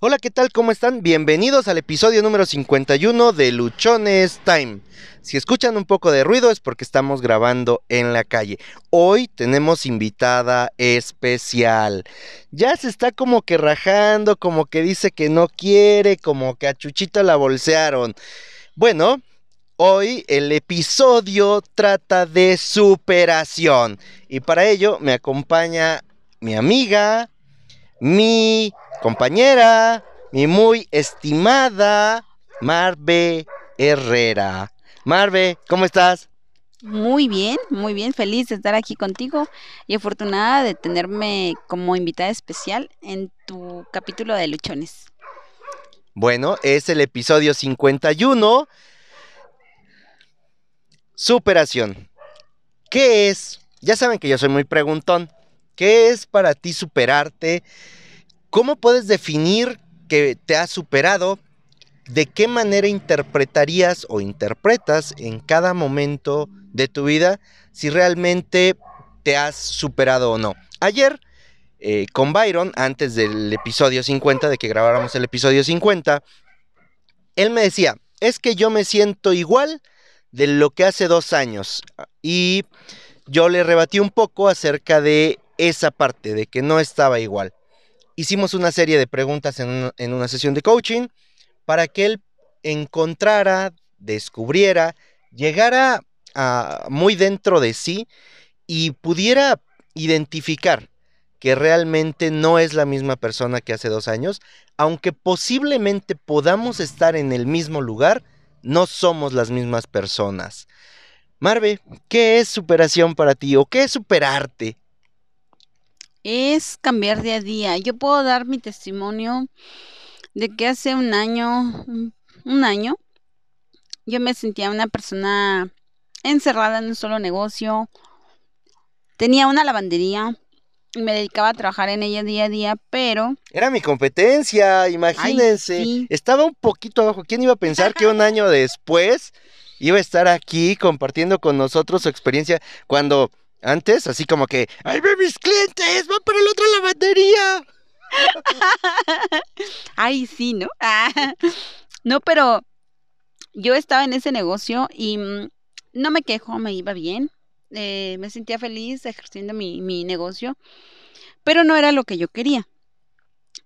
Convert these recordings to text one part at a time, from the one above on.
Hola, ¿qué tal? ¿Cómo están? Bienvenidos al episodio número 51 de Luchones Time. Si escuchan un poco de ruido es porque estamos grabando en la calle. Hoy tenemos invitada especial. Ya se está como que rajando, como que dice que no quiere, como que a Chuchita la bolsearon. Bueno, hoy el episodio trata de superación. Y para ello me acompaña mi amiga, mi compañera, mi muy estimada Marve Herrera. Marve, ¿cómo estás? Muy bien, muy bien, feliz de estar aquí contigo y afortunada de tenerme como invitada especial en tu capítulo de Luchones. Bueno, es el episodio 51. Superación. ¿Qué es? Ya saben que yo soy muy preguntón. ¿Qué es para ti superarte? ¿Cómo puedes definir que te has superado? ¿De qué manera interpretarías o interpretas en cada momento de tu vida si realmente te has superado o no? Ayer, eh, con Byron, antes del episodio 50, de que grabáramos el episodio 50, él me decía, es que yo me siento igual de lo que hace dos años. Y yo le rebatí un poco acerca de esa parte de que no estaba igual. Hicimos una serie de preguntas en una, sesión de coaching para que él encontrara, descubriera, llegara a, muy dentro de sí y pudiera identificar que realmente no es la misma persona que hace dos años, aunque posiblemente podamos estar en el mismo lugar, no somos las mismas personas. Marve, ¿qué es superación para ti o qué es superarte? Es cambiar día a día. Yo puedo dar mi testimonio de que hace un año, un año, yo me sentía una persona encerrada en un solo negocio. Tenía una lavandería y me dedicaba a trabajar en ella día a día, pero... Era mi competencia, imagínense. Estaba un poquito abajo. ¿Quién iba a pensar que un año después iba a estar aquí compartiendo con nosotros su experiencia cuando antes, así como que, ¡ay, ve mis clientes! ¡Van para la otra lavandería! Ay, sí, ¿no? no, pero yo estaba en ese negocio y mm, no me quejo, me iba bien. Eh, me sentía feliz ejerciendo mi, mi negocio, pero no era lo que yo quería.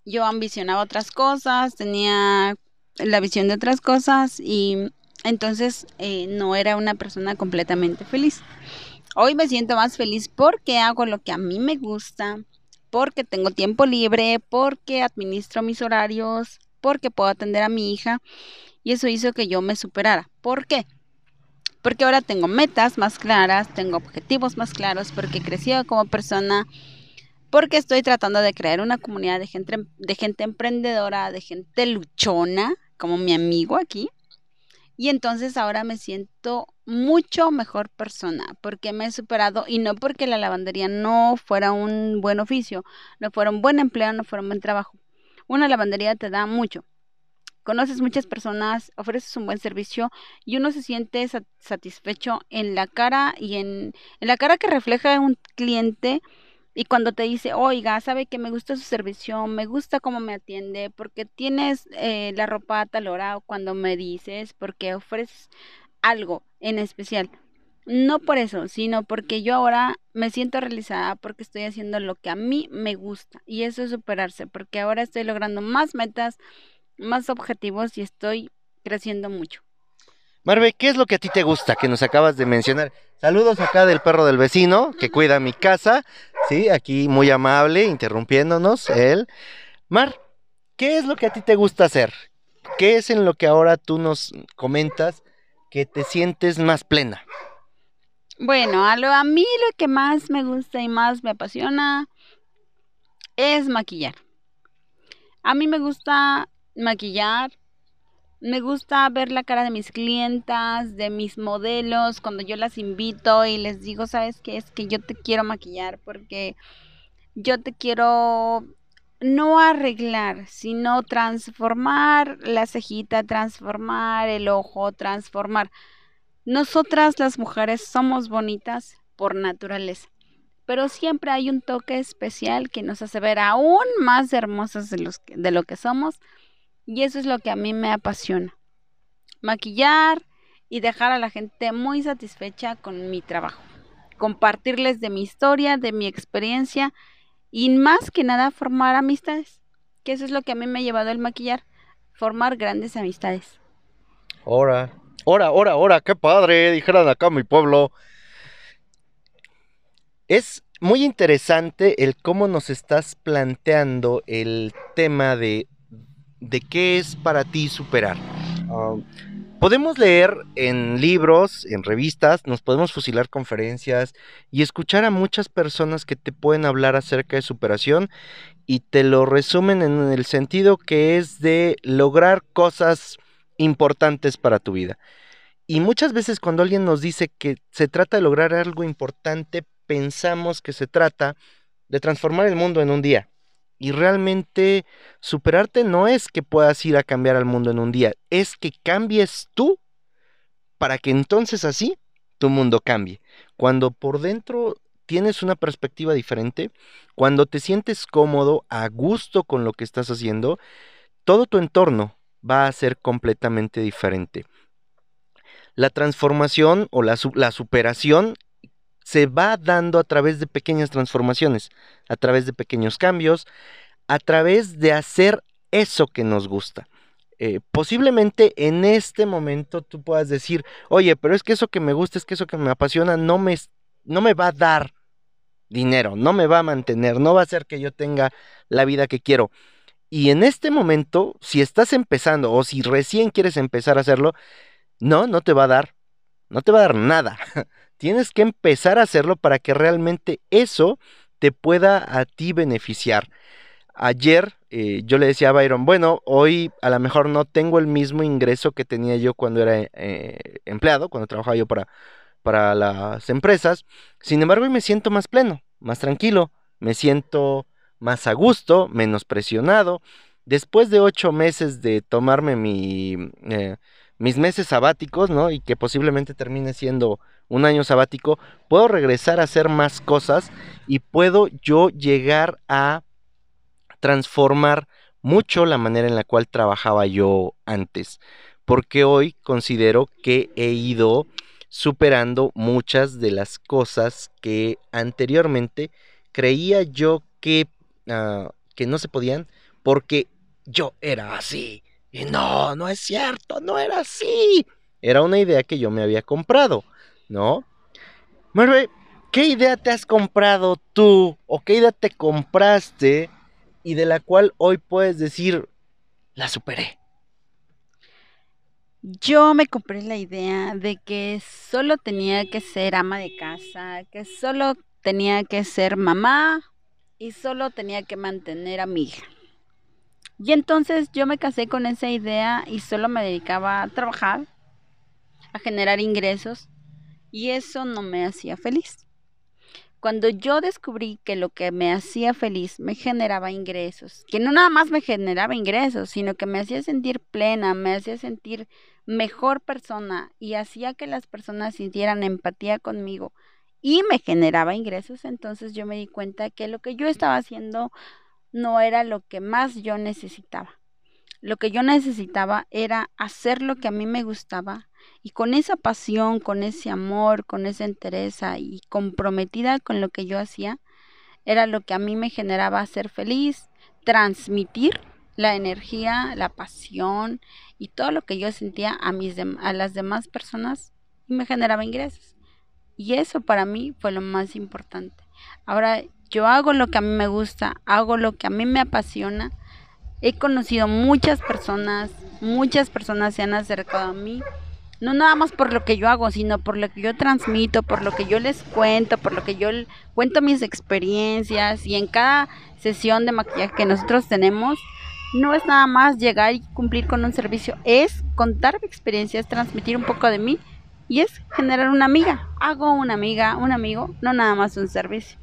Yo ambicionaba otras cosas, tenía la visión de otras cosas y entonces eh, no era una persona completamente feliz. Hoy me siento más feliz porque hago lo que a mí me gusta, porque tengo tiempo libre, porque administro mis horarios, porque puedo atender a mi hija. Y eso hizo que yo me superara. ¿Por qué? Porque ahora tengo metas más claras, tengo objetivos más claros, porque he crecido como persona, porque estoy tratando de crear una comunidad de gente, de gente emprendedora, de gente luchona, como mi amigo aquí. Y entonces ahora me siento mucho mejor persona porque me he superado y no porque la lavandería no fuera un buen oficio, no fuera un buen empleo, no fuera un buen trabajo. Una lavandería te da mucho. Conoces muchas personas, ofreces un buen servicio y uno se siente satisfecho en la cara y en, en la cara que refleja un cliente y cuando te dice, oiga, sabe que me gusta su servicio, me gusta cómo me atiende, porque tienes eh, la ropa a tal hora, cuando me dices, porque ofreces algo en especial. No por eso, sino porque yo ahora me siento realizada porque estoy haciendo lo que a mí me gusta. Y eso es superarse, porque ahora estoy logrando más metas, más objetivos y estoy creciendo mucho. Marve, ¿qué es lo que a ti te gusta que nos acabas de mencionar? Saludos acá del perro del vecino que cuida mi casa. Sí, aquí muy amable, interrumpiéndonos él. Mar, ¿qué es lo que a ti te gusta hacer? ¿Qué es en lo que ahora tú nos comentas que te sientes más plena? Bueno, a, lo, a mí lo que más me gusta y más me apasiona es maquillar. A mí me gusta maquillar, me gusta ver la cara de mis clientas, de mis modelos, cuando yo las invito y les digo, ¿sabes qué? Es que yo te quiero maquillar porque yo te quiero no arreglar, sino transformar la cejita, transformar el ojo, transformar. Nosotras las mujeres somos bonitas por naturaleza pero siempre hay un toque especial que nos hace ver aún más hermosas de, los, de lo que somos y eso es lo que a mí me apasiona. Maquillar y dejar a la gente muy satisfecha con mi trabajo. Compartirles de mi historia, de mi experiencia y más que nada formar amistades, que eso es lo que a mí me ha llevado el maquillar, formar grandes amistades. Ahora, ahora, ahora, ahora, qué padre, dijeran acá mi pueblo. Es muy interesante el cómo nos estás planteando el tema de, de qué es para ti superar. Ah, podemos leer en libros, en revistas, nos podemos fusilar conferencias y escuchar a muchas personas que te pueden hablar acerca de superación y te lo resumen en el sentido que es de lograr cosas importantes para tu vida. Y muchas veces cuando alguien nos dice que se trata de lograr algo importante, pensamos que se trata de transformar el mundo en un día. Y realmente superarte no es que puedas ir a cambiar al mundo en un día, es que cambies tú para que entonces así tu mundo cambie. Cuando por dentro tienes una perspectiva diferente, cuando te sientes cómodo, a gusto con lo que estás haciendo, todo tu entorno va a ser completamente diferente. La transformación o la, la superación se va dando a través de pequeñas transformaciones, a través de pequeños cambios, a través de hacer eso que nos gusta. Eh, posiblemente en este momento tú puedas decir, oye, pero es que eso que me gusta, es que eso que me apasiona, no me, no me va a dar dinero, no me va a mantener, no va a hacer que yo tenga la vida que quiero. Y en este momento, si estás empezando o si recién quieres empezar a hacerlo, no, no te va a dar, no te va a dar nada. Tienes que empezar a hacerlo para que realmente eso te pueda a ti beneficiar. Ayer eh, yo le decía a Byron, bueno, hoy a lo mejor no tengo el mismo ingreso que tenía yo cuando era eh, empleado, cuando trabajaba yo para, para las empresas. Sin embargo, hoy me siento más pleno, más tranquilo, me siento más a gusto, menos presionado. Después de ocho meses de tomarme mi, eh, mis meses sabáticos, ¿no? Y que posiblemente termine siendo un año sabático, puedo regresar a hacer más cosas y puedo yo llegar a transformar mucho la manera en la cual trabajaba yo antes. Porque hoy considero que he ido superando muchas de las cosas que anteriormente creía yo que Ah, que no se podían porque yo era así. Y no, no es cierto, no era así. Era una idea que yo me había comprado, ¿no? Merve, ¿qué idea te has comprado tú? ¿O qué idea te compraste y de la cual hoy puedes decir, la superé? Yo me compré la idea de que solo tenía que ser ama de casa, que solo tenía que ser mamá y solo tenía que mantener a mi hija. Y entonces yo me casé con esa idea y solo me dedicaba a trabajar, a generar ingresos y eso no me hacía feliz. Cuando yo descubrí que lo que me hacía feliz me generaba ingresos, que no nada más me generaba ingresos, sino que me hacía sentir plena, me hacía sentir mejor persona y hacía que las personas sintieran empatía conmigo, y me generaba ingresos, entonces yo me di cuenta que lo que yo estaba haciendo no era lo que más yo necesitaba. Lo que yo necesitaba era hacer lo que a mí me gustaba y con esa pasión, con ese amor, con esa entereza y comprometida con lo que yo hacía, era lo que a mí me generaba ser feliz, transmitir la energía, la pasión y todo lo que yo sentía a, mis a las demás personas y me generaba ingresos. Y eso para mí fue lo más importante. Ahora yo hago lo que a mí me gusta, hago lo que a mí me apasiona. He conocido muchas personas, muchas personas se han acercado a mí, no nada más por lo que yo hago, sino por lo que yo transmito, por lo que yo les cuento, por lo que yo cuento mis experiencias y en cada sesión de maquillaje que nosotros tenemos, no es nada más llegar y cumplir con un servicio, es contar mi experiencia, es transmitir un poco de mí y es generar una amiga. Hago una amiga, un amigo, no nada más un servicio.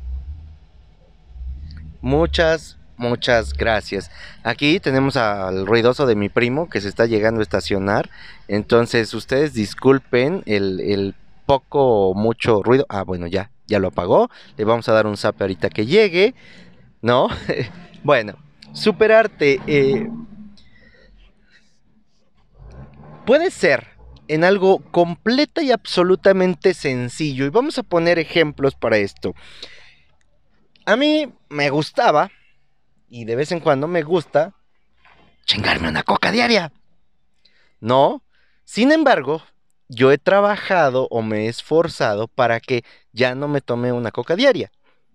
Muchas, muchas gracias. Aquí tenemos al ruidoso de mi primo que se está llegando a estacionar. Entonces ustedes disculpen el, poco, mucho ruido. Ah, bueno, ya, ya lo apagó. Le vamos a dar un zap ahorita que llegue, ¿no? bueno, superarte eh, puede ser en algo completa y absolutamente sencillo. Y vamos a poner ejemplos para esto. A mí me gustaba, y de vez en cuando me gusta, chingarme una coca diaria. No, sin embargo, yo he trabajado o me he esforzado para que ya no me tome una coca diaria,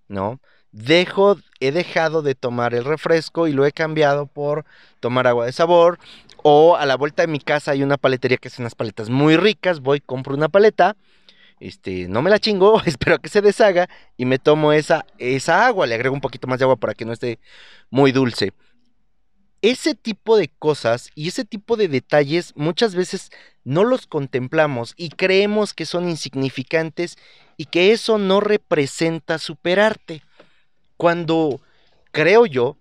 ¿no? Dejo, he dejado de tomar el refresco y lo he cambiado por tomar agua de sabor. O a la vuelta de mi casa hay una paletería que hace unas paletas muy ricas. Voy, compro una paleta. Este, no me la chingo, espero que se deshaga y me tomo esa, esa agua. Le agrego un poquito más de agua para que no esté muy dulce ese tipo de cosas y ese tipo de detalles muchas veces no los contemplamos y creemos que son insignificantes y que eso no representa superarte. Cuando creo yo,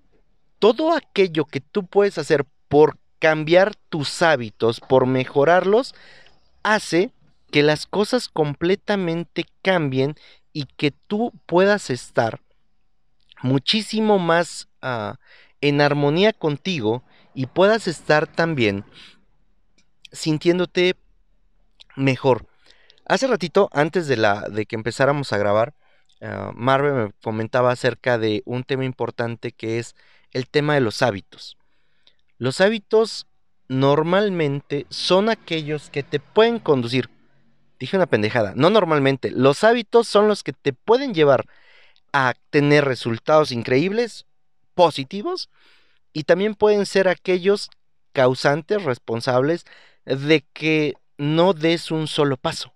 todo aquello que tú puedes hacer por cambiar tus hábitos, por mejorarlos, hace que las cosas completamente cambien y que tú puedas estar muchísimo más uh, en armonía contigo y puedas estar también sintiéndote mejor. Hace ratito, antes de, la, de que empezáramos a grabar, uh, me comentaba acerca de un tema importante que es el tema de los hábitos. Los hábitos normalmente son aquellos que te pueden conducir. Dije una pendejada, no normalmente. Los hábitos son los que te pueden llevar a tener resultados increíbles positivos y también pueden ser aquellos causantes responsables de que no des un solo paso.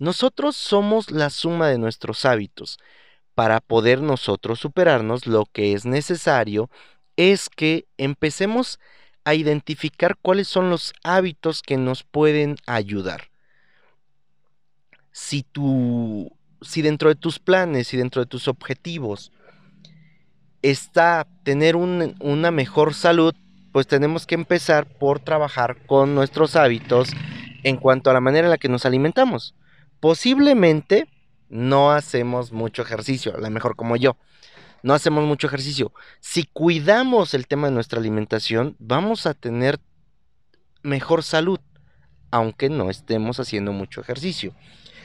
Nosotros somos la suma de nuestros hábitos. Para poder nosotros superarnos, lo que es necesario es que empecemos a identificar cuáles son los hábitos que nos pueden ayudar. Si tú, si dentro de tus planes y dentro de tus objetivos está tener una mejor salud, pues tenemos que empezar por trabajar con nuestros hábitos en cuanto a la manera en la que nos alimentamos. Posiblemente no hacemos mucho ejercicio, a lo mejor como yo. No hacemos mucho ejercicio. Si cuidamos el tema de nuestra alimentación, vamos a tener mejor salud, aunque no estemos haciendo mucho ejercicio.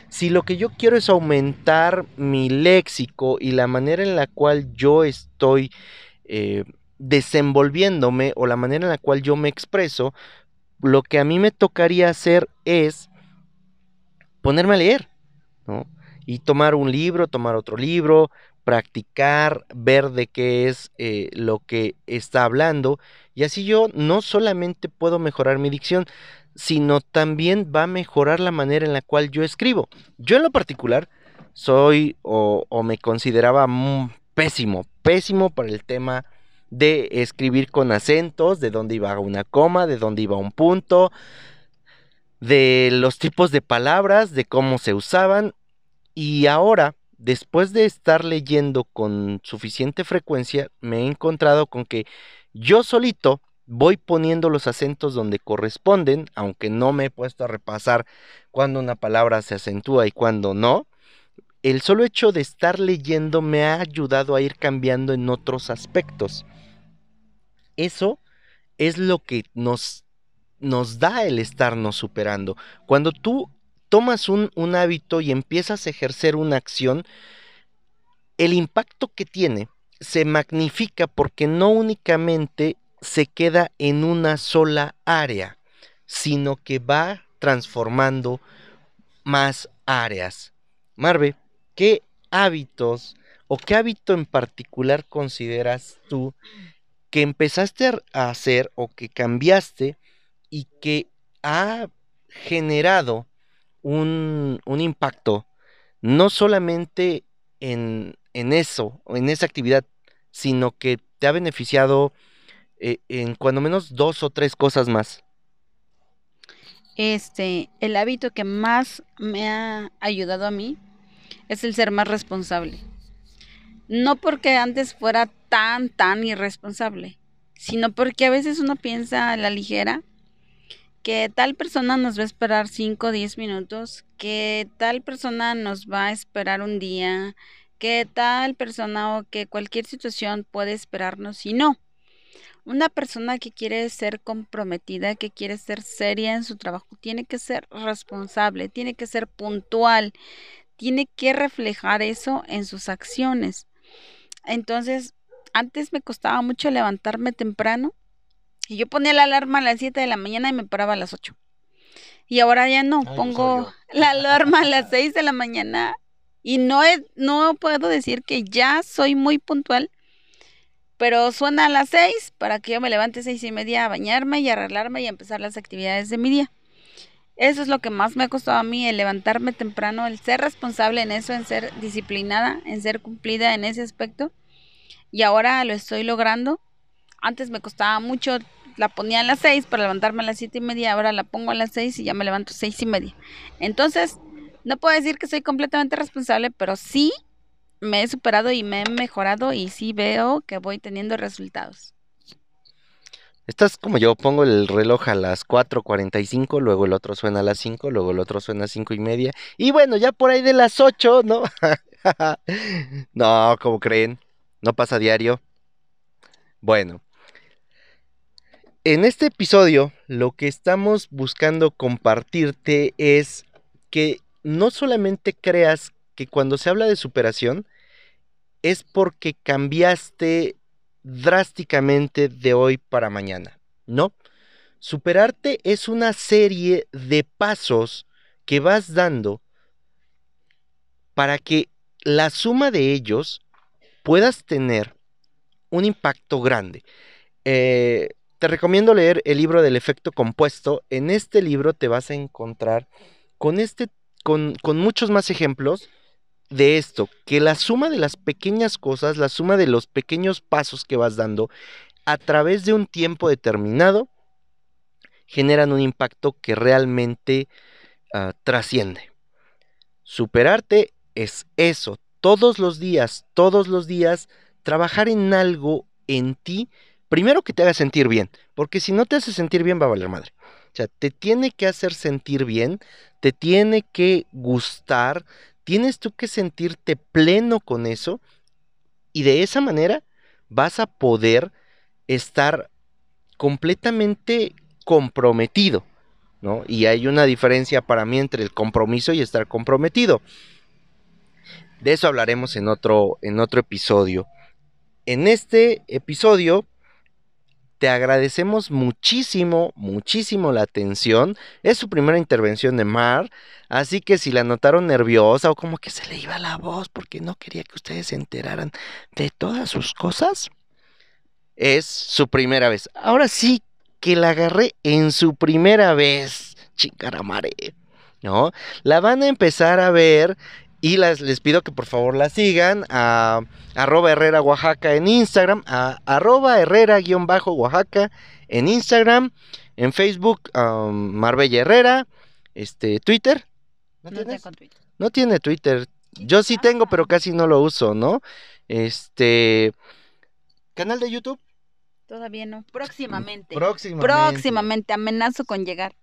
Si lo que yo quiero es aumentar mi léxico y la manera en la cual yo estoy eh, desenvolviéndome o la manera en la cual yo me expreso, lo que a mí me tocaría hacer es ponerme a leer, ¿no? Y tomar un libro, tomar otro libro, practicar, ver de qué es eh, lo que está hablando. Y así yo no solamente puedo mejorar mi dicción, sino también va a mejorar la manera en la cual yo escribo. Yo en lo particular soy o, me consideraba pésimo, pésimo para el tema de escribir con acentos, de dónde iba una coma, de dónde iba un punto, de los tipos de palabras, de cómo se usaban. Y ahora, después de estar leyendo con suficiente frecuencia, me he encontrado con que yo solito voy poniendo los acentos donde corresponden, aunque no me he puesto a repasar cuando una palabra se acentúa y cuando no. El solo hecho de estar leyendo me ha ayudado a ir cambiando en otros aspectos. Eso es lo que nos, nos da el estarnos superando. Cuando tú tomas un, un hábito y empiezas a ejercer una acción, el impacto que tiene se magnifica porque no únicamente se queda en una sola área, sino que va transformando más áreas. Marve, ¿qué hábitos o qué hábito en particular consideras tú que empezaste a hacer o que cambiaste y que ha generado un, un impacto no solamente en, en eso, en esa actividad, sino que te ha beneficiado eh, en cuando menos dos o tres cosas más. Este, el hábito que más me ha ayudado a mí es el ser más responsable. No porque antes fuera tan, tan irresponsable, sino porque a veces uno piensa a la ligera que tal persona nos va a esperar 5 o 10 minutos, que tal persona nos va a esperar un día, que tal persona o que cualquier situación puede esperarnos y no. Una persona que quiere ser comprometida, que quiere ser seria en su trabajo, tiene que ser responsable, tiene que ser puntual, tiene que reflejar eso en sus acciones. Entonces, antes me costaba mucho levantarme temprano y yo ponía la alarma a las 7 de la mañana y me paraba a las 8. Y ahora ya no, pongo la alarma a las 6 de la mañana y no, no puedo decir que ya soy muy puntual, pero suena a las 6 para que yo me levante seis y media a bañarme y arreglarme y empezar las actividades de mi día. Eso es lo que más me ha costado a mí, el levantarme temprano, el ser responsable en eso, en ser disciplinada, en ser cumplida en ese aspecto. Y ahora lo estoy logrando. Antes me costaba mucho, la ponía a las seis para levantarme a las siete y media, ahora la pongo a las seis y ya me levanto a seis y media. Entonces, no puedo decir que soy completamente responsable, pero sí me he superado y me he mejorado y sí veo que voy teniendo resultados. Estás como yo, pongo el reloj a las 4.45, luego el otro suena a las 5, luego el otro suena a 5 y media. Y bueno, ya por ahí de las 8, ¿no? no, como creen, no pasa diario. Bueno, en este episodio lo que estamos buscando compartirte es que no solamente creas que cuando se habla de superación es porque cambiaste drásticamente de hoy para mañana, ¿no? Superarte es una serie de pasos que vas dando para que la suma de ellos puedas tener un impacto grande. Eh, te recomiendo leer el libro del efecto compuesto. En este libro te vas a encontrar con, este, con, con muchos más ejemplos de esto, que la suma de las pequeñas cosas, la suma de los pequeños pasos que vas dando a través de un tiempo determinado, generan un impacto que realmente ah, trasciende. Superarte es eso, todos los días, todos los días, trabajar en algo en ti, primero que te haga sentir bien, porque si no te hace sentir bien va a valer madre. O sea, te tiene que hacer sentir bien, te tiene que gustar, tienes tú que sentirte pleno con eso y de esa manera vas a poder estar completamente comprometido, ¿no? Y hay una diferencia para mí entre el compromiso y estar comprometido. De eso hablaremos en otro, en otro episodio. En este episodio te agradecemos muchísimo, muchísimo la atención. Es su primera intervención de Mar, así que si la notaron nerviosa o como que se le iba la voz porque no quería que ustedes se enteraran de todas sus cosas, es su primera vez. Ahora sí que la agarré en su primera vez, chingaramare, ¿no? La van a empezar a ver y les pido que por favor la sigan a arroba Herrera Oaxaca en Instagram, a arroba Herrera-Oaxaca en Instagram, en Facebook um, Marbella Herrera, este, Twitter. ¿No, Twitter. no tiene Twitter. Yo sí tengo, pero casi no lo uso, ¿no? Este, canal de YouTube. Todavía no. Próximamente. Próximamente. Próximamente. Amenazo con llegar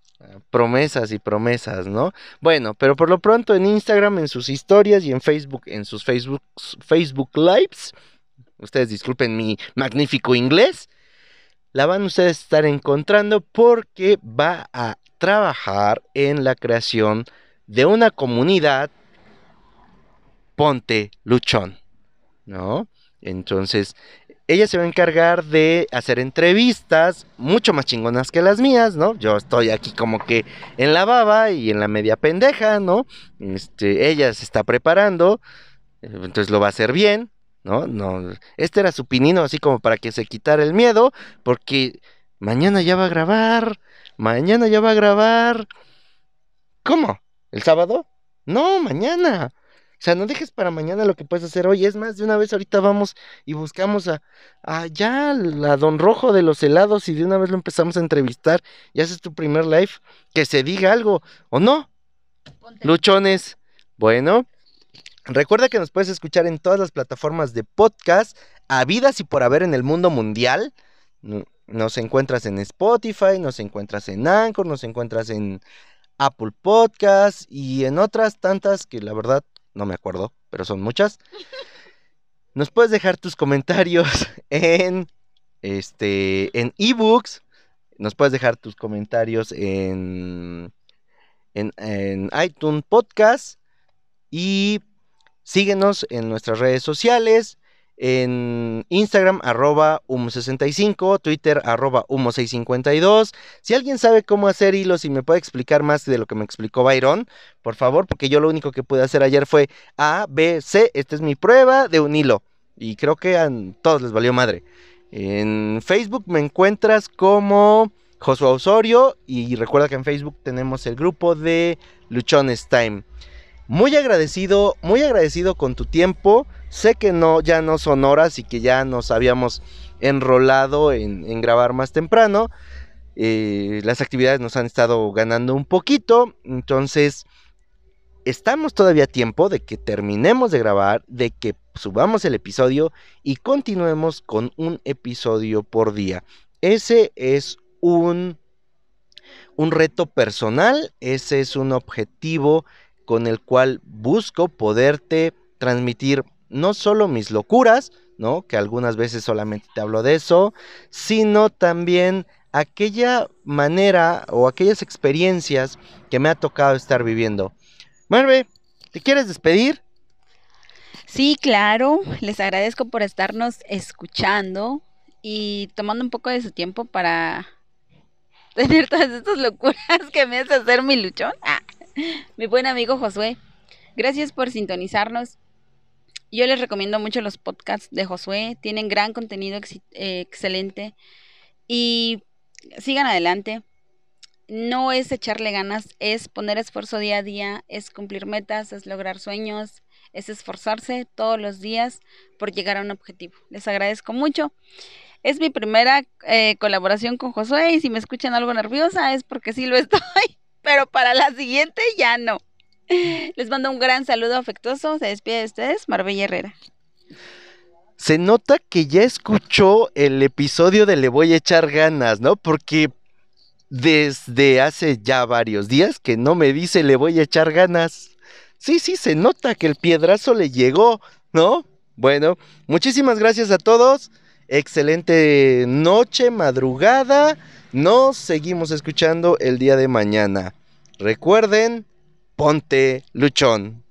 promesas y promesas, ¿no? Bueno, pero por lo pronto en Instagram, en sus historias y en Facebook, en sus Facebook, Facebook Lives, ustedes disculpen mi magnífico inglés, la van ustedes a estar encontrando porque va a trabajar en la creación de una comunidad Ponte Luchón, ¿no? Entonces, ella se va a encargar de hacer entrevistas mucho más chingonas que las mías, ¿no? Yo estoy aquí como que en la baba y en la media pendeja, ¿no? Este, ella se está preparando, entonces lo va a hacer bien, ¿no? No, este era su pinino así como para que se quitara el miedo, porque mañana ya va a grabar, mañana ya va a grabar. ¿Cómo? ¿El sábado? No, mañana. O sea, no dejes para mañana lo que puedes hacer hoy. Es más, de una vez ahorita vamos y buscamos a, a ya a Don Rojo de los helados y de una vez lo empezamos a entrevistar y haces tu primer live. Que se diga algo, ¿o no? Luchones. Bueno, recuerda que nos puedes escuchar en todas las plataformas de podcast, habidas y por haber en el mundo mundial. Nos encuentras en Spotify, nos encuentras en Anchor, nos encuentras en Apple Podcast y en otras tantas que la verdad no me acuerdo, pero son muchas. Nos puedes dejar tus comentarios en este en ebooks. Nos puedes dejar tus comentarios en, en, en iTunes Podcast. Y síguenos en nuestras redes sociales en Instagram arroba humo65, Twitter arroba humo652. Si alguien sabe cómo hacer hilos y me puede explicar más de lo que me explicó Byron, por favor, porque yo lo único que pude hacer ayer fue A, B, C, esta es mi prueba de un hilo. Y creo que a todos les valió madre. En Facebook me encuentras como Josué Osorio y recuerda que en Facebook tenemos el grupo de Luchones Time. Muy agradecido, muy agradecido con tu tiempo. Sé que no, ya no son horas y que ya nos habíamos enrolado en, grabar más temprano. Eh, las actividades nos han estado ganando un poquito. Entonces, estamos todavía a tiempo de que terminemos de grabar, de que subamos el episodio y continuemos con un episodio por día. Ese es un, un reto personal, ese es un objetivo con el cual busco poderte transmitir no solo mis locuras, ¿no? Que algunas veces solamente te hablo de eso, sino también aquella manera o aquellas experiencias que me ha tocado estar viviendo. Marve, ¿te quieres despedir? Sí, claro, les agradezco por estarnos escuchando y tomando un poco de su tiempo para tener todas estas locuras que me hace hacer mi luchón. Ah, mi buen amigo Josué, gracias por sintonizarnos yo les recomiendo mucho los podcasts de Josué, tienen gran contenido eh, excelente y sigan adelante. No es echarle ganas, es poner esfuerzo día a día, es cumplir metas, es lograr sueños, es esforzarse todos los días por llegar a un objetivo. Les agradezco mucho. Es mi primera eh, colaboración con Josué y si me escuchan algo nerviosa es porque sí lo estoy, pero para la siguiente ya no. Les mando un gran saludo afectuoso. Se despide de ustedes, Marbella Herrera. Se nota que ya escuchó el episodio de Le voy a echar ganas, ¿no? Porque desde hace ya varios días que no me dice le voy a echar ganas. Sí, sí, se nota que el piedrazo le llegó, ¿no? Bueno, muchísimas gracias a todos. Excelente noche, madrugada. Nos seguimos escuchando el día de mañana. Recuerden, Ponte Luchón.